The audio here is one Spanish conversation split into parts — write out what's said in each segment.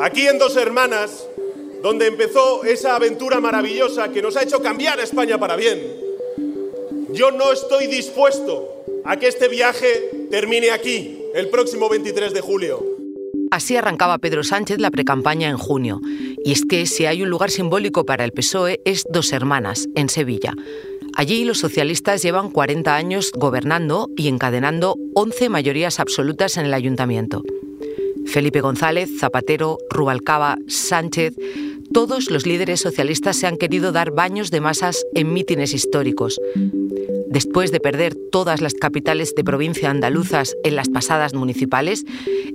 aquí en Dos Hermanas, donde empezó esa aventura maravillosa que nos ha hecho cambiar a España para bien, yo no estoy dispuesto a que este viaje termine aquí, el próximo 23 de julio. Así arrancaba Pedro Sánchez la precampaña en junio. Y es que si hay un lugar simbólico para el PSOE es Dos Hermanas, en Sevilla. Allí los socialistas llevan 40 años gobernando y encadenando 11 mayorías absolutas en el ayuntamiento. Felipe González, Zapatero, Rubalcaba, Sánchez, todos los líderes socialistas se han querido dar baños de masas en mítines históricos. Después de perder todas las capitales de provincia andaluzas en las pasadas municipales,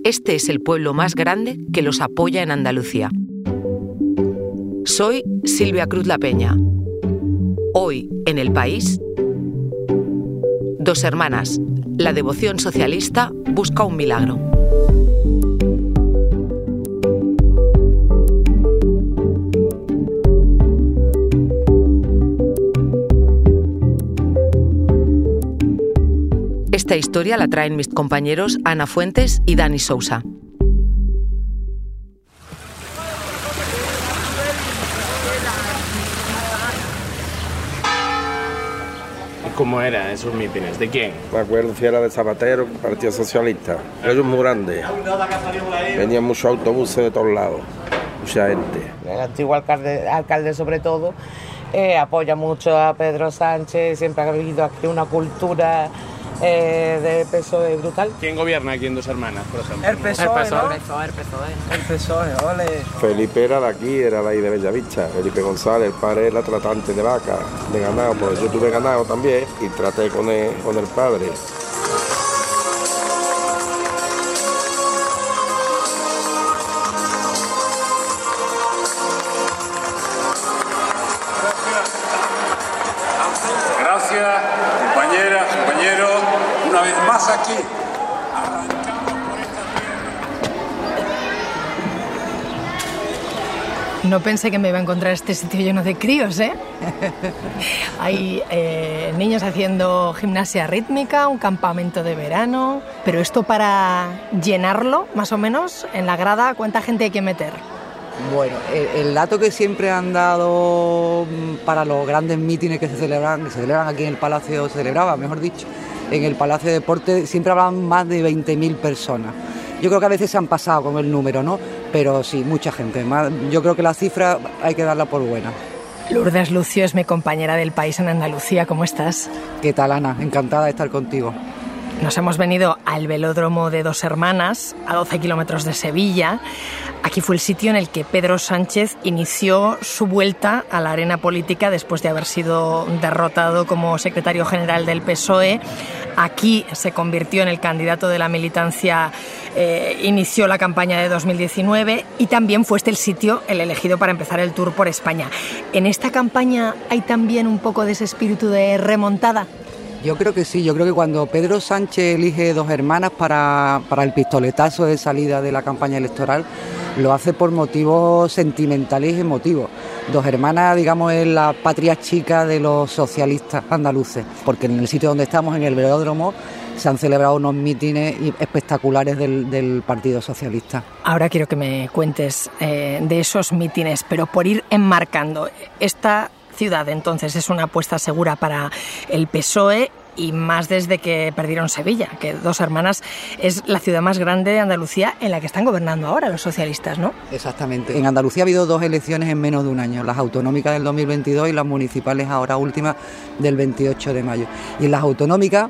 este es el pueblo más grande que los apoya en Andalucía. Soy Silvia Cruz La Peña. Hoy, en el país, dos hermanas. La devoción socialista busca un milagro. Esta historia la traen mis compañeros Ana Fuentes y Dani Sousa. ¿Cómo eran esos mítines? ¿De quién? Me acuerdo si era de Zapatero, Partido Socialista. Ellos muy grandes. Venían muchos autobuses de todos lados, mucha gente. El antiguo alcalde, alcalde sobre todo, eh, apoya mucho a Pedro Sánchez, siempre ha habido aquí una cultura eh, de PSOE brutal. ¿Quién gobierna aquí en Dos Hermanas, por ejemplo? El PSOE, ¿no? El PSOE, el PSOE. El PSOE, ole. Felipe era de aquí, era de ahí de Bellavista. Felipe González, el padre era tratante de vaca, de ganado. Pues yo tuve ganado también y traté con el, con el padre. No pensé que me iba a encontrar este sitio lleno de críos, ¿eh? Hay eh, niños haciendo gimnasia rítmica, un campamento de verano, pero esto para llenarlo, más o menos, en la grada, ¿cuánta gente hay que meter? Bueno, el, el dato que siempre han dado mm, para los grandes mítines que se celebran, que se celebran aquí en el Palacio, se celebraba, mejor dicho, en el Palacio de Deportes, siempre hablaban más de 20.000 personas. Yo creo que a veces se han pasado con el número, ¿no? Pero sí, mucha gente. Yo creo que la cifra hay que darla por buena. Lourdes Lucio es mi compañera del país en Andalucía, ¿cómo estás? ¿Qué tal, Ana? Encantada de estar contigo. Nos hemos venido al velódromo de Dos Hermanas, a 12 kilómetros de Sevilla. Aquí fue el sitio en el que Pedro Sánchez inició su vuelta a la arena política después de haber sido derrotado como secretario general del PSOE. Aquí se convirtió en el candidato de la militancia, eh, inició la campaña de 2019 y también fue este el sitio el elegido para empezar el tour por España. En esta campaña hay también un poco de ese espíritu de remontada. Yo creo que sí, yo creo que cuando Pedro Sánchez elige dos hermanas para, para el pistoletazo de salida de la campaña electoral, lo hace por motivos sentimentales y emotivos. Dos hermanas, digamos, es la patria chica de los socialistas andaluces, porque en el sitio donde estamos, en el velódromo, se han celebrado unos mítines espectaculares del, Partido Socialista. Ahora quiero que me cuentes eh, de esos mítines, pero por ir enmarcando, esta entonces es una apuesta segura para el PSOE y más desde que perdieron Sevilla, que Dos Hermanas es la ciudad más grande de Andalucía en la que están gobernando ahora los socialistas, ¿no? Exactamente. En Andalucía ha habido dos elecciones en menos de un año, las autonómicas del 2022 y las municipales ahora últimas del 28 de mayo. Y en las autonómicas,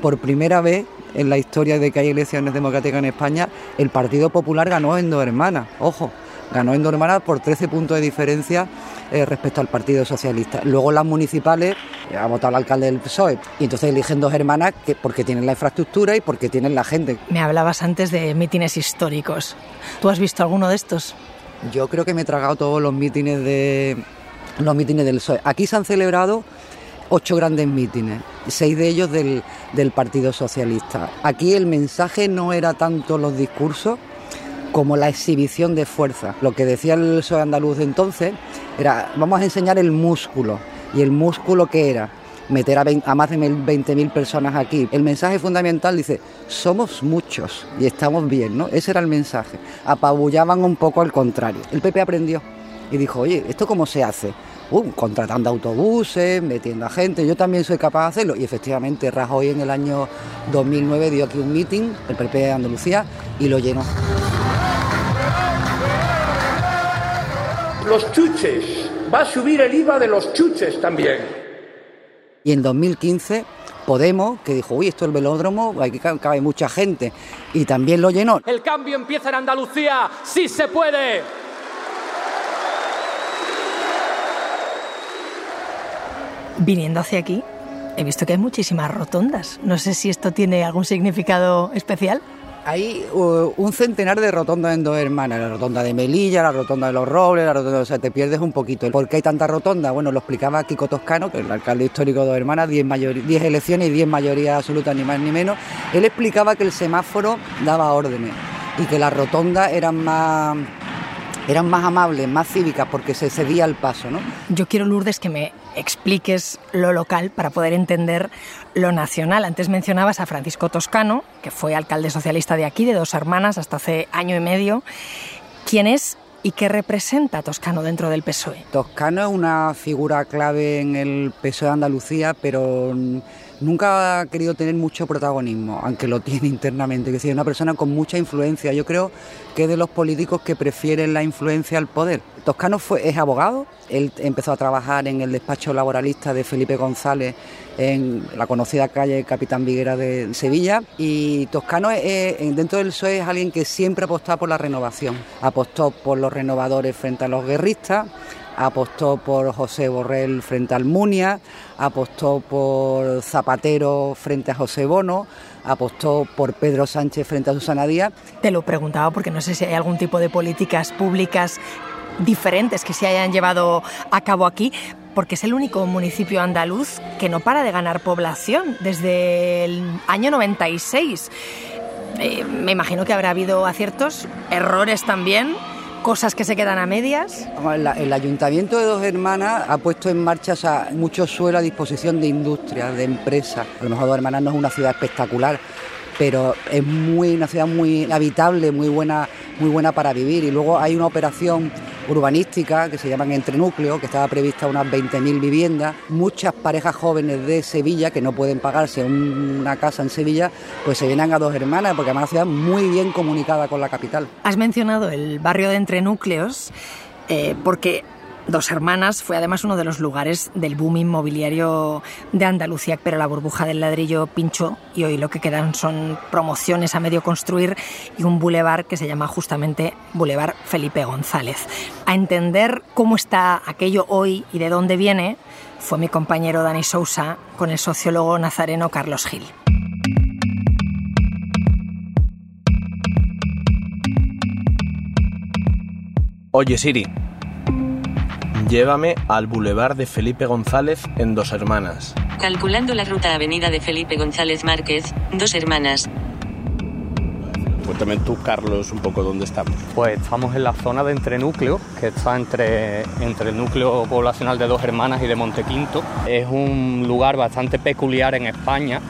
por primera vez en la historia de que hay elecciones democráticas en España, el Partido Popular ganó en dos hermanas, ojo, ganó en dos hermanas por 13 puntos de diferencia eh, respecto al Partido Socialista. Luego las municipales eh, ha votado el alcalde del PSOE y entonces eligen dos hermanas que, porque tienen la infraestructura y porque tienen la gente. Me hablabas antes de mítines históricos. ¿Tú has visto alguno de estos? Yo creo que me he tragado todos los mítines de los mítines del PSOE. Aquí se han celebrado ocho grandes mítines, seis de ellos del, del Partido Socialista. Aquí el mensaje no era tanto los discursos como la exhibición de fuerza. Lo que decía el PSOE andaluz de entonces era vamos a enseñar el músculo. ¿Y el músculo qué era? meter a, más de 20.000 personas aquí. El mensaje fundamental dice, somos muchos y estamos bien, ¿no? Ese era el mensaje. Apabullaban un poco al contrario. El PP aprendió y dijo, oye, ¿esto cómo se hace? Uh, contratando autobuses, metiendo a gente, yo también soy capaz de hacerlo. Y efectivamente Rajoy en el año 2009 dio aquí un meeting, el PP de Andalucía, y lo llenó. Los chuches, va a subir el IVA de los chuches también. Y en 2015 Podemos, que dijo, uy, esto es el velódromo, aquí cabe mucha gente, y también lo llenó. El cambio empieza en Andalucía, sí se puede. Viniendo hacia aquí, he visto que hay muchísimas rotondas. No sé si esto tiene algún significado especial. Hay uh, un centenar de rotondas en dos hermanas, la rotonda de Melilla, la rotonda de los Robles, la rotonda, o sea, te pierdes un poquito. ¿Por qué hay tanta rotonda? Bueno, lo explicaba Kiko Toscano, que es el alcalde histórico de dos hermanas, 10 elecciones y 10 mayorías absolutas, ni más ni menos. Él explicaba que el semáforo daba órdenes y que las rotondas eran más eran más amables, más cívicas, porque se cedía el paso, ¿no? Yo quiero, Lourdes, que me expliques lo local para poder entender lo nacional. Antes mencionabas a Francisco Toscano, que fue alcalde socialista de aquí, de dos hermanas, hasta hace año y medio. ¿Quién es y qué representa Toscano dentro del PSOE? Toscano es una figura clave en el PSOE de Andalucía, pero nunca ha querido tener mucho protagonismo, aunque lo tiene internamente. Es decir, una persona con mucha influencia. Yo creo que es de los políticos que prefieren la influencia al poder. Toscano es abogado, él empezó a trabajar en el despacho laboralista de Felipe González en la conocida calle Capitán Viguera de Sevilla y Toscano dentro del PSOE es alguien que siempre apostó por la renovación, apostó por los renovadores frente a los guerristas, apostó por José Borrell frente al Munia, apostó por Zapatero frente a José Bono, apostó por Pedro Sánchez frente a Susana Díaz. Te lo preguntaba porque no sé si hay algún tipo de políticas públicas diferentes que se hayan llevado a cabo aquí, porque es el único municipio andaluz que no para de ganar población desde el año 96. Eh, me imagino que habrá habido aciertos, errores también, cosas que se quedan a medias. El, Ayuntamiento de Dos Hermanas ha puesto en marcha mucho suelo a disposición de industrias, de empresas. A lo mejor Dos Hermanas no es una ciudad espectacular, pero es muy, una ciudad muy habitable, muy buena, muy buena para vivir. Y luego hay una operación urbanística que se llaman Entre Núcleos, que estaba prevista unas 20.000 viviendas. Muchas parejas jóvenes de Sevilla que no pueden pagarse una casa en Sevilla, pues se vienen a dos hermanas, porque además es una ciudad muy bien comunicada con la capital. Has mencionado el barrio de Entre Núcleos, eh, porque Dos Hermanas fue además uno de los lugares del boom inmobiliario de Andalucía, pero la burbuja del ladrillo pinchó y hoy lo que quedan son promociones a medio construir y un bulevar que se llama justamente Boulevard Felipe González. A entender cómo está aquello hoy y de dónde viene fue mi compañero Dani Sousa con el sociólogo nazareno Carlos Gil. Oye Siri, Llévame al Boulevard de Felipe González en Dos Hermanas. Calculando la ruta Avenida de Felipe González Márquez, Dos Hermanas. Cuéntame tú, Carlos, un poco dónde estamos. Pues estamos en la zona de Entrenúcleo, que está entre, entre el núcleo poblacional de Dos Hermanas y de Montequinto. Es un lugar bastante peculiar en España,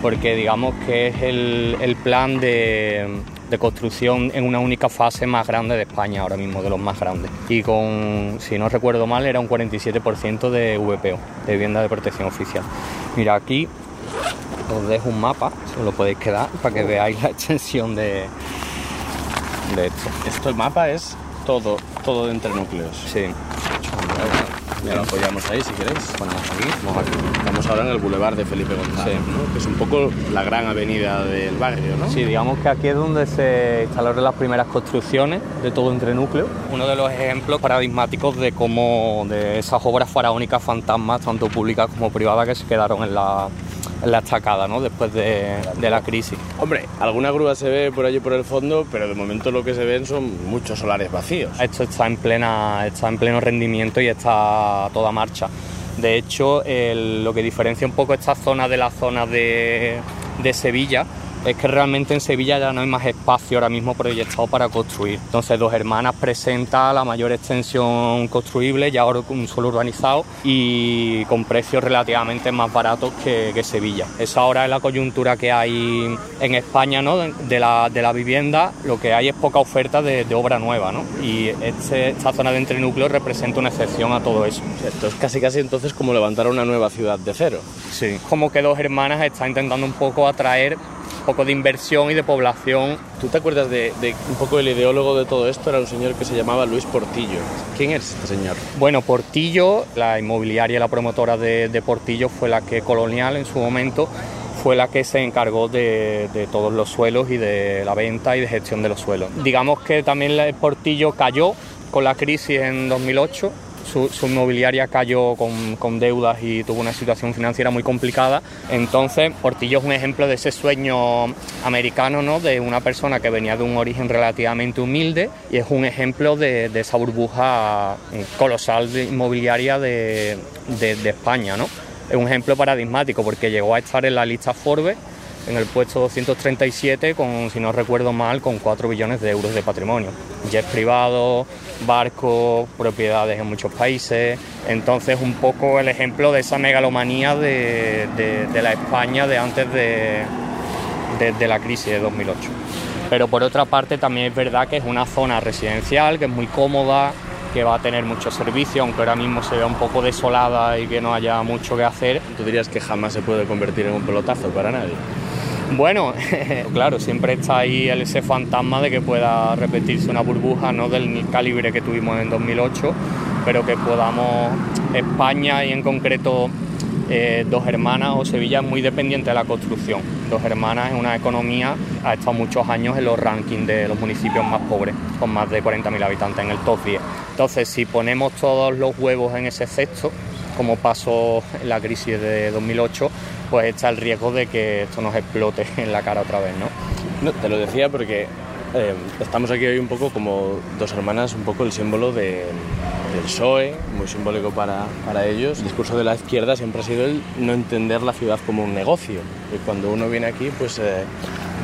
porque digamos que es el, el plan de, de construcción en una única fase más grande de España ahora mismo, de los más grandes. Y con, si no recuerdo mal, era un 47% de VPO, de vivienda de protección oficial. Mira, aquí os dejo un mapa, se lo podéis quedar para que veáis la extensión de, de esto. Esto el mapa es todo, todo de entre núcleos. Sí. Ya lo apoyamos ahí si queréis. Estamos ahora en el Boulevard de Felipe González, que es un poco la gran avenida del barrio, ¿no? Sí, digamos que aquí es donde se instalaron las primeras construcciones de todo entre núcleo. Uno de los ejemplos paradigmáticos de cómo de esas obras faraónicas fantasmas, tanto públicas como privadas, que se quedaron en la, la estacada ¿no? después de, de, la crisis. Hombre, alguna grúa se ve por allí por el fondo, pero de momento lo que se ven son muchos solares vacíos. Esto está en, plena, está en pleno rendimiento y está a toda marcha. De hecho, lo que diferencia un poco esta zona de la zona de, de Sevilla es que realmente en Sevilla ya no hay más espacio ahora mismo proyectado para construir. Entonces Dos Hermanas presenta la mayor extensión construible, ya ahora un suelo urbanizado y con precios relativamente más baratos que, Sevilla. Esa ahora es la coyuntura que hay en España ¿no? de, la, de la vivienda, lo que hay es poca oferta de, obra nueva ¿no? y este, esta zona de entrenúcleo representa una excepción a todo eso. Esto es casi casi entonces como levantar una nueva ciudad de cero. Sí, como que Dos Hermanas está intentando un poco atraer un poco de inversión y de población. ¿Tú te acuerdas de, un poco el ideólogo de todo esto? Era un señor que se llamaba Luis Portillo. ¿Quién es este señor? Bueno, Portillo, la inmobiliaria y la promotora de, Portillo fue la que Colonial en su momento fue la que se encargó de, de, todos los suelos y de la venta y de gestión de los suelos. Digamos que también el Portillo cayó con la crisis en 2008 su, inmobiliaria cayó con, deudas y tuvo una situación financiera muy complicada. Entonces, Portillo es un ejemplo de ese sueño americano, ¿no? De una persona que venía de un origen relativamente humilde y es un ejemplo de, esa burbuja colosal de inmobiliaria de, de España, ¿no? Es un ejemplo paradigmático porque llegó a estar en la lista Forbes en el puesto 237 con, si no recuerdo mal, con 4 billones de euros de patrimonio. Jets privados, barcos, propiedades en muchos países. Entonces, un poco el ejemplo de esa megalomanía de, la España de antes de, de la crisis de 2008. Pero por otra parte también es verdad que es una zona residencial, que es muy cómoda, que va a tener muchos servicios, aunque ahora mismo se vea un poco desolada y que no haya mucho que hacer. ¿Tú dirías que jamás se puede convertir en un pelotazo para nadie? Bueno, claro, siempre está ahí ese fantasma de que pueda repetirse una burbuja, no del calibre que tuvimos en 2008, pero que podamos, España y en concreto eh, Dos Hermanas o Sevilla muy dependiente de la construcción. Dos Hermanas es una economía, ha estado muchos años en los rankings de los municipios más pobres, con más de 40.000 habitantes en el top 10. Entonces, si ponemos todos los huevos en ese cesto, como pasó en la crisis de 2008, pues está el riesgo de que esto nos explote en la cara otra vez, ¿no? te lo decía porque eh, estamos aquí hoy un poco como dos hermanas, un poco el símbolo del PSOE, muy simbólico para, para, ellos. El discurso de la izquierda siempre ha sido el no entender la ciudad como un negocio. Y cuando uno viene aquí, pues eh,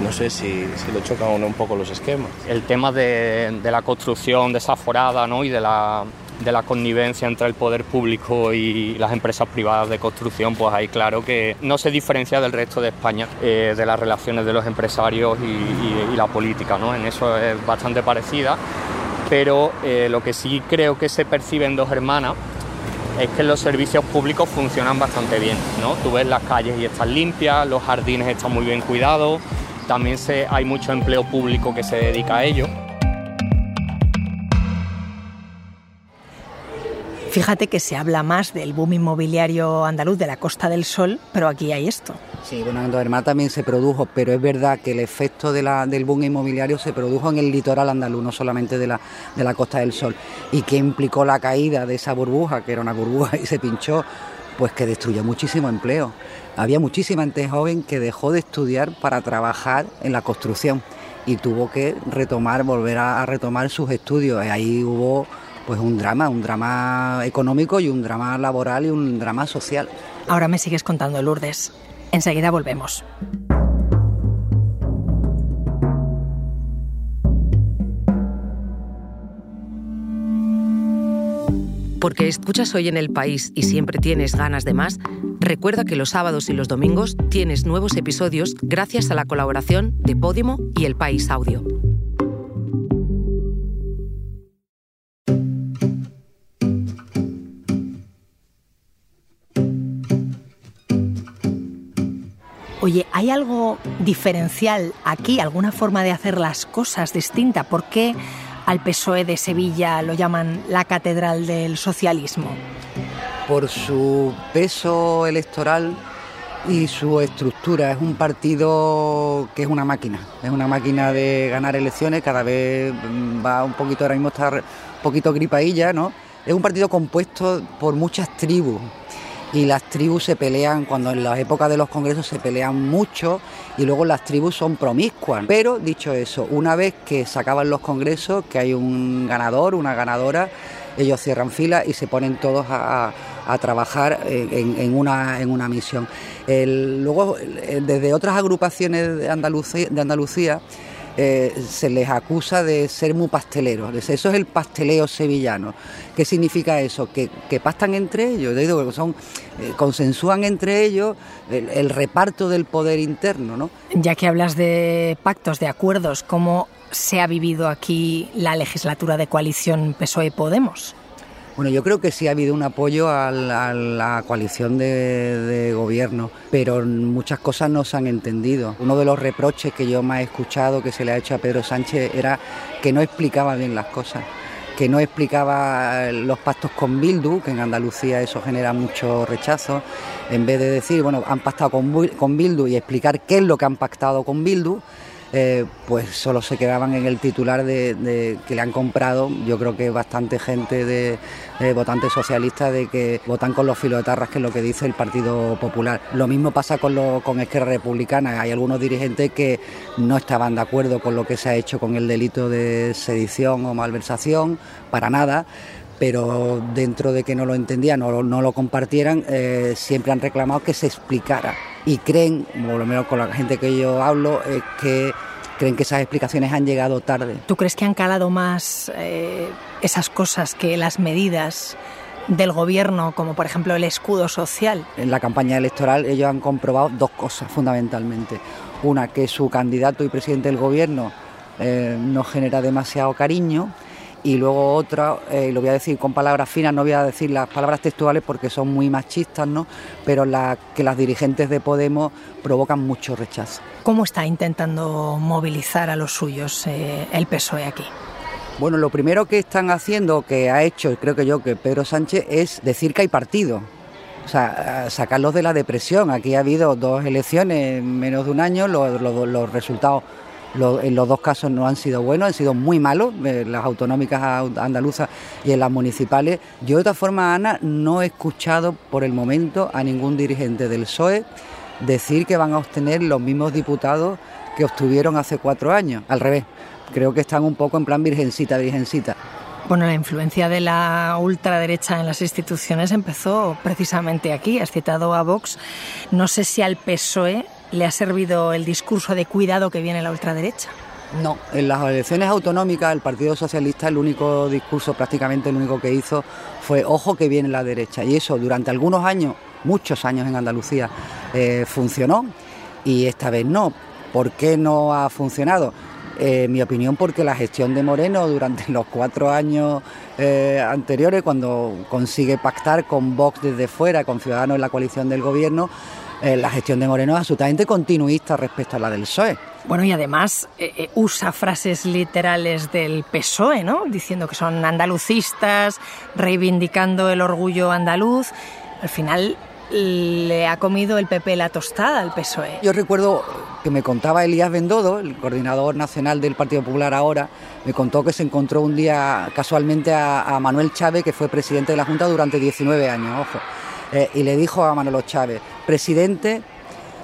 no sé si, si le chocan o no un poco los esquemas. El tema de, de la construcción desaforada ¿no? y de la de la connivencia entre el poder público y las empresas privadas de construcción, pues ahí claro que no se diferencia del resto de España, eh, de las relaciones de los empresarios y, la política, ¿no? En eso es bastante parecida, pero eh, lo que sí creo que se percibe en Dos Hermanas es que los servicios públicos funcionan bastante bien, ¿no? Tú ves las calles y están limpias, los jardines están muy bien cuidados, también se, hay mucho empleo público que se dedica a ello. Fíjate que se habla más del boom inmobiliario andaluz de la Costa del Sol, pero aquí hay esto. Sí, bueno, en Dos también se produjo, pero es verdad que el efecto del boom inmobiliario se produjo en el litoral andaluz, no solamente de la, de la Costa del Sol, y que implicó la caída de esa burbuja, que era una burbuja y se pinchó, pues que destruyó muchísimo empleo. Había muchísima gente joven que dejó de estudiar para trabajar en la construcción y tuvo que retomar, volver a retomar sus estudios. Ahí hubo pues un drama, un drama económico y un drama laboral y un drama social. Ahora me sigues contando, Lourdes. Enseguida volvemos. Porque escuchas hoy en el país y siempre tienes ganas de más, recuerda que los sábados y los domingos tienes nuevos episodios gracias a la colaboración de Podimo y El País Audio. ¿Hay algo diferencial aquí, alguna forma de hacer las cosas distinta? ¿Por qué al PSOE de Sevilla lo llaman la catedral del socialismo? Por su peso electoral y su estructura. Es un partido que es una máquina, es una máquina de ganar elecciones, cada vez va un poquito, ahora mismo está un poquito gripailla, ¿no? Es un partido compuesto por muchas tribus, y las tribus se pelean, cuando en las épocas de los congresos se pelean mucho y luego las tribus son promiscuas. Pero dicho eso, una vez que se acaban los congresos, que hay un ganador, una ganadora, ellos cierran fila y se ponen todos a, a trabajar en, una, en una misión. luego, desde otras agrupaciones de Andalucía eh, se les acusa de ser muy pasteleros. Eso es el pasteleo sevillano. ¿Qué significa eso? Que, pastan entre ellos, digo, son, eh, consensúan entre ellos el, reparto del poder interno. ¿no? Ya que hablas de pactos, de acuerdos, ¿cómo se ha vivido aquí la legislatura de coalición PSOE-Podemos? Bueno, yo creo que sí ha habido un apoyo a la, coalición de, gobierno, pero muchas cosas no se han entendido. Uno de los reproches que yo más he escuchado que se le ha hecho a Pedro Sánchez era que no explicaba bien las cosas que no explicaba los pactos con Bildu, que en Andalucía eso genera mucho rechazo, en vez de decir, bueno, han pactado con Bildu y explicar qué es lo que han pactado con Bildu, eh, pues solo se quedaban en el titular de, que le han comprado, yo creo que bastante gente de, votantes socialistas de que votan con los filoetarras, que es lo que dice el Partido Popular. Lo mismo pasa con, lo, con Esquerra Republicana, hay algunos dirigentes que no estaban de acuerdo con lo que se ha hecho con el delito de sedición o malversación, para nada pero dentro de que no lo entendían o no lo compartieran, eh, siempre han reclamado que se explicara. Y creen, por lo menos con la gente que yo hablo, es que creen que esas explicaciones han llegado tarde. ¿Tú crees que han calado más eh, esas cosas que las medidas del gobierno, como por ejemplo el escudo social? En la campaña electoral ellos han comprobado dos cosas fundamentalmente. Una, que su candidato y presidente del gobierno eh, no genera demasiado cariño y luego otra, eh, lo voy a decir con palabras finas, no voy a decir las palabras textuales porque son muy machistas, ¿no? pero la, que las dirigentes de Podemos provocan mucho rechazo. ¿Cómo está intentando movilizar a los suyos eh, el PSOE aquí? Bueno, lo primero que están haciendo, que ha hecho, creo que yo, que Pedro Sánchez, es decir que hay partido. O sea, sacarlos de la depresión. Aquí ha habido dos elecciones en menos de un año, los, los resultados en los dos casos no han sido buenos, han sido muy malos, eh, las autonómicas andaluzas y en las municipales. Yo de otra forma, Ana, no he escuchado por el momento a ningún dirigente del PSOE decir que van a obtener los mismos diputados que obtuvieron hace cuatro años. Al revés, creo que están un poco en plan virgencita, virgencita. Bueno, la influencia de la ultraderecha en las instituciones empezó precisamente aquí. Has citado a Vox. No sé si al PSOE le ha servido el discurso de cuidado que viene la ultraderecha? No, en las elecciones autonómicas el Partido Socialista el único discurso, prácticamente el único que hizo fue ojo que viene la derecha. Y eso durante algunos años, muchos años en Andalucía, eh, funcionó y esta vez no. ¿Por qué no ha funcionado? Eh, mi opinión porque la gestión de Moreno durante los cuatro años eh, anteriores, cuando consigue pactar con Vox desde fuera, con Ciudadanos en la coalición del gobierno, eh, la gestión de Moreno es absolutamente continuista respecto a la del PSOE. Bueno, y además eh, eh, usa frases literales del PSOE, ¿no? Diciendo que son andalucistas, reivindicando el orgullo andaluz. Al final le ha comido el PP la tostada al PSOE. Yo recuerdo que me contaba Elías Bendodo, el coordinador nacional del Partido Popular ahora, me contó que se encontró un día casualmente a, a Manuel Chávez, que fue presidente de la Junta durante 19 años, ojo eh, y le dijo a Manolo Chávez, presidente,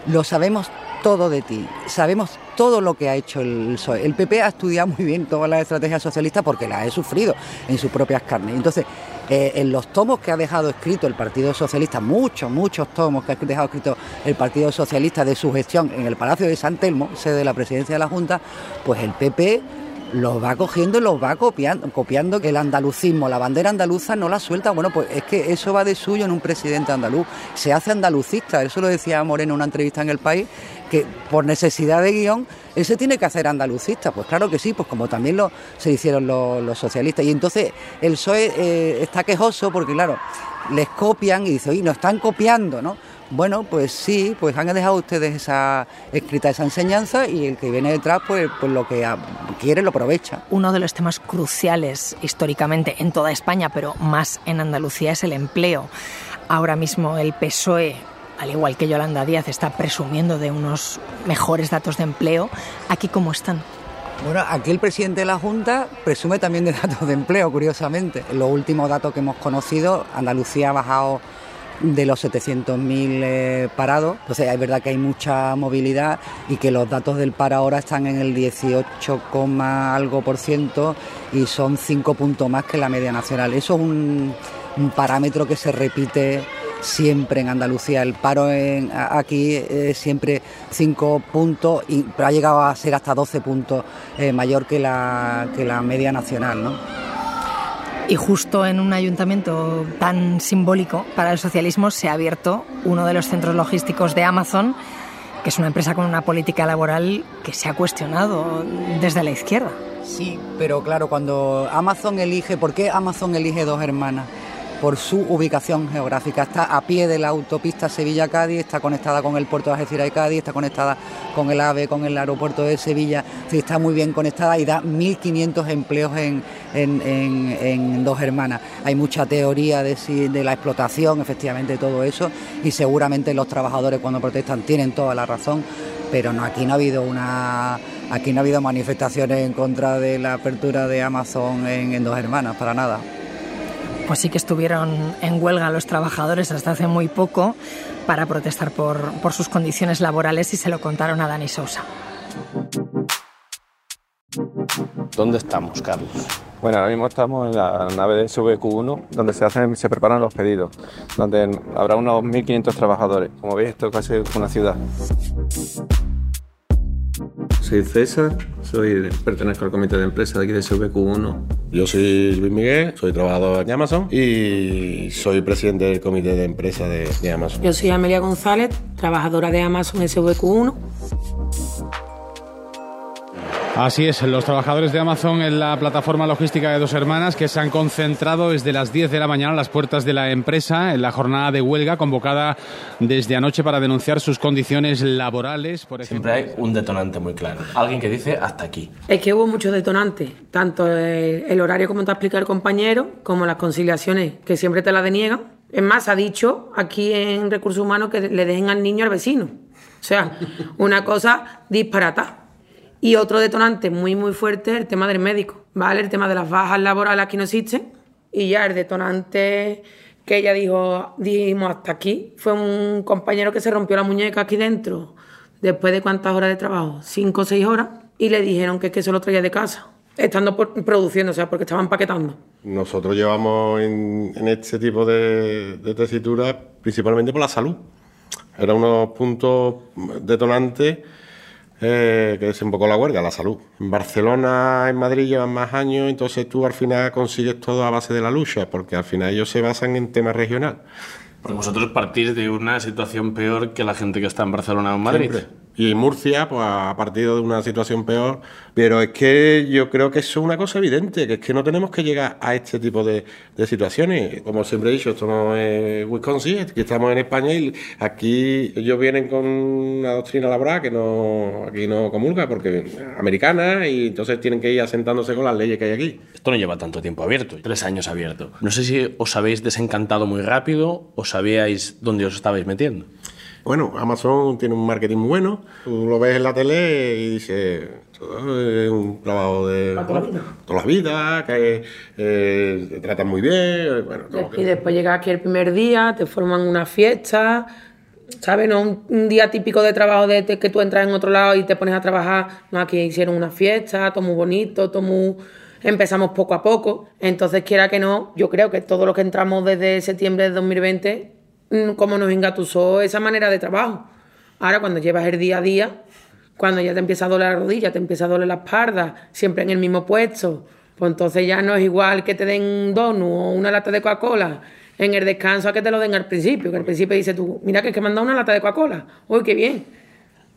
lo sabemos todo de ti, sabemos todo lo que ha hecho el PSOE. El PP ha estudiado muy bien todas las estrategias socialistas porque las he sufrido en sus propias carnes. Entonces, eh, en los tomos que ha dejado escrito el Partido Socialista, muchos, muchos tomos que ha dejado escrito el Partido Socialista de su gestión en el Palacio de San Telmo, sede de la presidencia de la Junta, pues el PP los va cogiendo y los va copiando, copiando el andalucismo, la bandera andaluza no la suelta. Bueno, pues es que eso va de suyo en un presidente andaluz. Se hace andalucista, eso lo decía Moreno en una entrevista en El País, que por necesidad de guion él se tiene que hacer andalucista. Pues claro que sí, pues como también lo, se hicieron los, socialistas. Y entonces el PSOE eh, está quejoso porque, claro, les copian y dice, oye, nos están copiando, ¿no? Bueno, pues sí, pues han dejado ustedes esa escrita esa enseñanza y el que viene detrás, pues, pues lo que quiere lo aprovecha. Uno de los temas cruciales históricamente en toda España, pero más en Andalucía, es el empleo. Ahora mismo el PSOE, al igual que Yolanda Díaz, está presumiendo de unos mejores datos de empleo. ¿Aquí cómo están? Bueno, aquí el presidente de la Junta presume también de datos de empleo, curiosamente. Los últimos datos que hemos conocido, Andalucía ha bajado de los 700.000 eh, parados. Entonces es verdad que hay mucha movilidad y que los datos del paro ahora están en el 18, algo por ciento y son 5 puntos más que la media nacional. Eso es un, parámetro que se repite siempre en Andalucía. El paro aquí es siempre 5 puntos, y, pero ha llegado a ser hasta 12 puntos eh, mayor que la, que la media nacional. ¿no? Y justo en un ayuntamiento tan simbólico para el socialismo se ha abierto uno de los centros logísticos de Amazon, que es una empresa con una política laboral que se ha cuestionado desde la izquierda. Sí, pero claro, cuando Amazon elige, ¿por qué Amazon elige dos hermanas? Por su ubicación geográfica. Está a pie de la autopista Sevilla-Cádiz, está conectada con el puerto de Algeciras y Cádiz, está conectada con el AVE, con el aeropuerto de Sevilla, está muy bien conectada y da 1.500 empleos en, dos hermanas. Hay mucha teoría de, de la explotación, efectivamente, todo eso, y seguramente los trabajadores cuando protestan tienen toda la razón, pero no, aquí no ha habido una aquí no ha habido manifestaciones en contra de la apertura de Amazon en dos hermanas, para nada pues sí que estuvieron en huelga los trabajadores hasta hace muy poco para protestar por, por sus condiciones laborales y se lo contaron a Dani Sousa. ¿Dónde estamos, Carlos? Bueno, ahora mismo estamos en la nave de SVQ1, donde se hacen, se preparan los pedidos, donde habrá unos 1.500 trabajadores. Como veis, esto es casi una ciudad. Soy César, soy, pertenezco al comité de empresa de aquí de SVQ1. Yo soy Luis Miguel, soy trabajador de Amazon y soy presidente del comité de empresa de, de Amazon. Yo soy Amelia González, trabajadora de Amazon SVQ1 Así es, los trabajadores de Amazon en la plataforma logística de dos hermanas que se han concentrado desde las 10 de la mañana a las puertas de la empresa en la jornada de huelga convocada desde anoche para denunciar sus condiciones laborales. Por Siempre hay un detonante muy claro. Alguien que dice hasta aquí. Es que hubo muchos detonantes, tanto el, horario como te ha explicado el compañero, como las conciliaciones que siempre te la deniegan. Es más, ha dicho aquí en Recursos Humanos que le dejen al niño al vecino. O sea, una cosa disparata. Y otro detonante muy, muy fuerte es el tema del médico, ¿vale? El tema de las bajas laborales que no existen. Y ya el detonante que ella dijo, dijimos hasta aquí, fue un compañero que se rompió la muñeca aquí dentro, después de cuántas horas de trabajo, cinco o seis horas, y le dijeron que, que se lo traía de casa, estando produciendo, o sea, porque estaban paquetando. Nosotros llevamos en, este tipo de, de tesitura principalmente por la salud. Eran unos puntos detonantes eh, que es un poco la huelga, la salud. En Barcelona, en Madrid llevan más años, entonces tú al final consigues todo a base de la lucha, porque al final ellos se basan en temas regional. Porque vosotros partís de una situación peor que la gente que está en Barcelona o en Madrid. Y Murcia, pues ha partido de una situación peor. Pero es que yo creo que eso es una cosa evidente, que es que no tenemos que llegar a este tipo de, situaciones. Como siempre he dicho, estamos en Wisconsin, aquí estamos en España y aquí ellos vienen con una doctrina laboral que no aquí no comulga, porque americana, y entonces tienen que ir asentándose con las leyes que hay aquí. Esto no lleva tanto tiempo abierto, tres años abierto. No sé si os habéis desencantado muy rápido o sabíais dónde os estabais metiendo. Bueno, Amazon tiene un marketing bueno. Tú lo ves en la tele y dices, es un trabajo de toda la vida, que eh, te tratan muy bien. y después llegas aquí el primer día, te forman una fiesta. ¿Sabes? No un, día típico de trabajo de que tú entras en otro lado y te pones a trabajar. No, aquí hicieron una fiesta, todo muy bonito, todo muy empezamos poco a poco. Entonces, quiera que no, yo creo que todo lo que entramos desde septiembre de 2020 Mm, cómo nos engatusó esa manera de trabajo. Ahora, cuando llevas el día a día, cuando ya te empieza a doler la rodilla, te empieza a doler la espalda, siempre en el mismo puesto, pues entonces ya no es igual que te den un donut o una lata de Coca-Cola en el descanso a que te lo den al principio, que al principio dices tú, mira que es que me han dado una lata de Coca-Cola, uy, qué bien.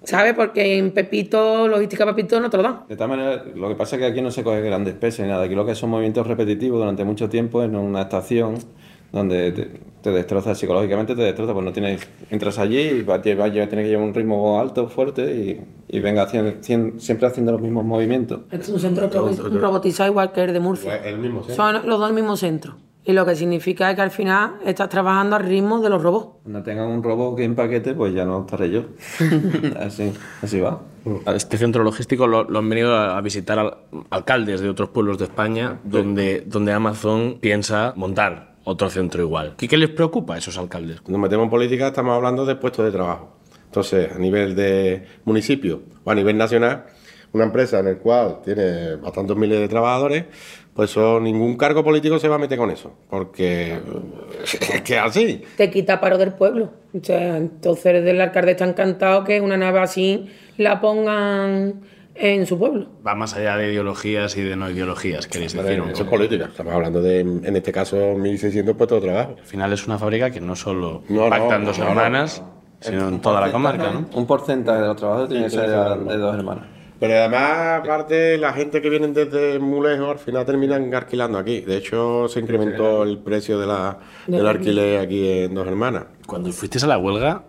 ¿Sabes? Porque en Pepito, logística Pepito no te lo dan. De todas maneras, lo que pasa es que aquí no se coge grandes pesos ni nada. Aquí lo que son movimientos repetitivos durante mucho tiempo en una estación donde te, destroza psicológicamente, te destroza, pues no tienes, entras allí y vas, tienes que llevar un ritmo alto, fuerte y, venga haciendo, siempre haciendo los mismos movimientos. Es un centro robotizado igual que el de Murcia. El mismo, Son los dos el mismo centro. Y lo que significa es que al final estás trabajando al ritmo de los robots. Cuando tengan un robot que empaquete, pues ya no estaré yo. así, así va. Este centro logístico lo, han venido a visitar alcaldes de otros pueblos de España donde, donde Amazon piensa montar otro centro igual. ¿Qué, ¿Qué les preocupa a esos alcaldes? Cuando metemos en política estamos hablando de puestos de trabajo. Entonces, a nivel de municipio o a nivel nacional, una empresa en la cual tiene bastantes miles de trabajadores, pues eso, ningún cargo político se va a meter con eso, porque es que así. Te quita paro del pueblo. O sea, entonces el alcalde está encantado que una nave así la pongan en su pueblo. Va más allá de ideologías y de no ideologías, queréis decir. Eso es política. Estamos hablando de, en este caso, 1.600 puestos de trabajo. Al final es una fábrica que no solo impacta en dos hermanas, sino en toda la comarca, ¿no? Un porcentaje de los trabajadores tiene que ser de dos hermanas. Pero además, aparte, la gente que viene desde muy lejos al final terminan alquilando aquí. De hecho, se incrementó el precio de la, del alquiler aquí en Dos Hermanas. Cuando fuisteis a la huelga,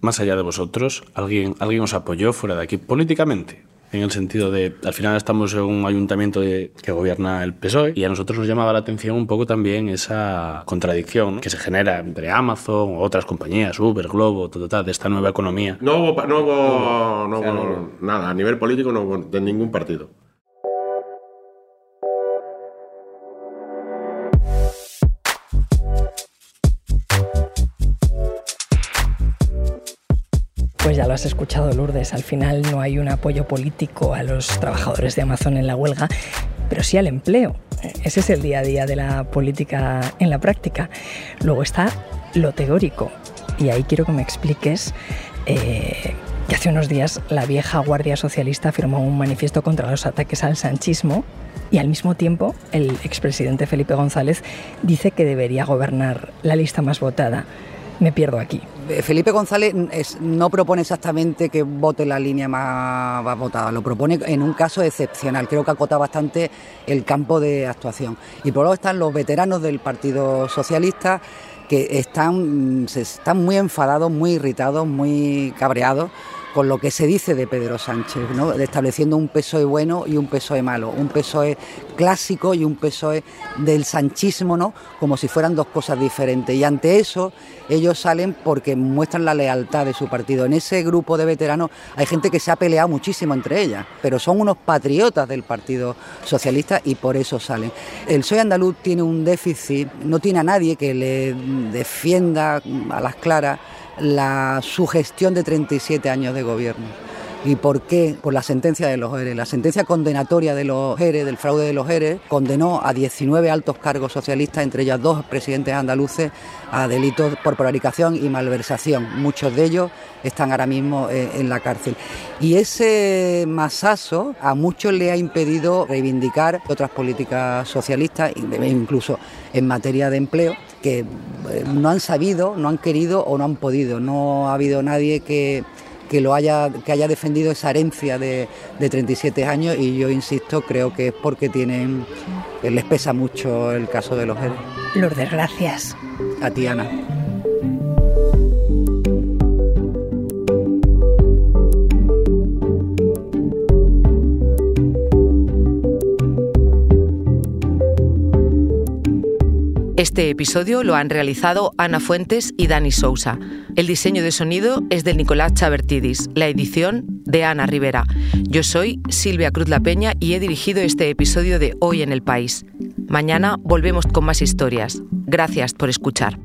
más allá de vosotros, ¿alguien, ¿alguien os apoyó fuera de aquí políticamente? En el sentido de, al final estamos en un ayuntamiento de, que gobierna el PSOE y a nosotros nos llamaba la atención un poco también esa contradicción que se genera entre Amazon, otras compañías, Uber, Globo, de esta nueva economía. No hubo, no hubo, no hubo nada, a nivel político no hubo de ningún partido. Pues ya lo has escuchado, Lourdes. Al final no hay un apoyo político a los trabajadores de Amazon en la huelga, pero sí al empleo. Ese es el día a día de la política en la práctica. Luego está lo teórico. Y ahí quiero que me expliques eh, que hace unos días la vieja Guardia Socialista firmó un manifiesto contra los ataques al sanchismo y al mismo tiempo el expresidente Felipe González dice que debería gobernar la lista más votada. Me pierdo aquí. Felipe González no propone exactamente que vote la línea más, votada, lo propone en un caso excepcional. Creo que acota bastante el campo de actuación. Y por otro están los veteranos del Partido Socialista que están, están muy enfadados, muy irritados, muy cabreados con lo que se dice de Pedro Sánchez, ¿no? estableciendo un PSOE bueno y un PSOE malo, un PSOE clásico y un PSOE del sanchismo, ¿no? como si fueran dos cosas diferentes. Y ante eso ellos salen porque muestran la lealtad de su partido. En ese grupo de veteranos hay gente que se ha peleado muchísimo entre ellas, pero son unos patriotas del Partido Socialista y por eso salen. El PSOE andaluz tiene un déficit, no tiene a nadie que le defienda a las claras la sugestión de 37 años de gobierno. ¿Y por qué? Por la sentencia de los ERE. La sentencia condenatoria de los ERE, del fraude de los ERE, condenó a 19 altos cargos socialistas, entre ellas dos presidentes andaluces, a delitos por prevaricación y malversación. Muchos de ellos están ahora mismo eh, en la cárcel. Y ese masazo a muchos le ha impedido reivindicar otras políticas socialistas, incluso en materia de empleo, que eh, no han sabido, no han querido o no han podido. No ha habido nadie que que lo haya, que haya defendido esa herencia de, de 37 años y yo insisto, creo que es porque tienen, les pesa mucho el caso de los héroes. Lourdes, gracias. A ti, Ana. Este episodio lo han realizado Ana Fuentes y Dani Sousa. El diseño de sonido es de Nicolás Chabertidis, la edición de Ana Rivera. Yo soy Silvia Cruz La Peña y he dirigido este episodio de Hoy en el País. Mañana volvemos con más historias. Gracias por escuchar.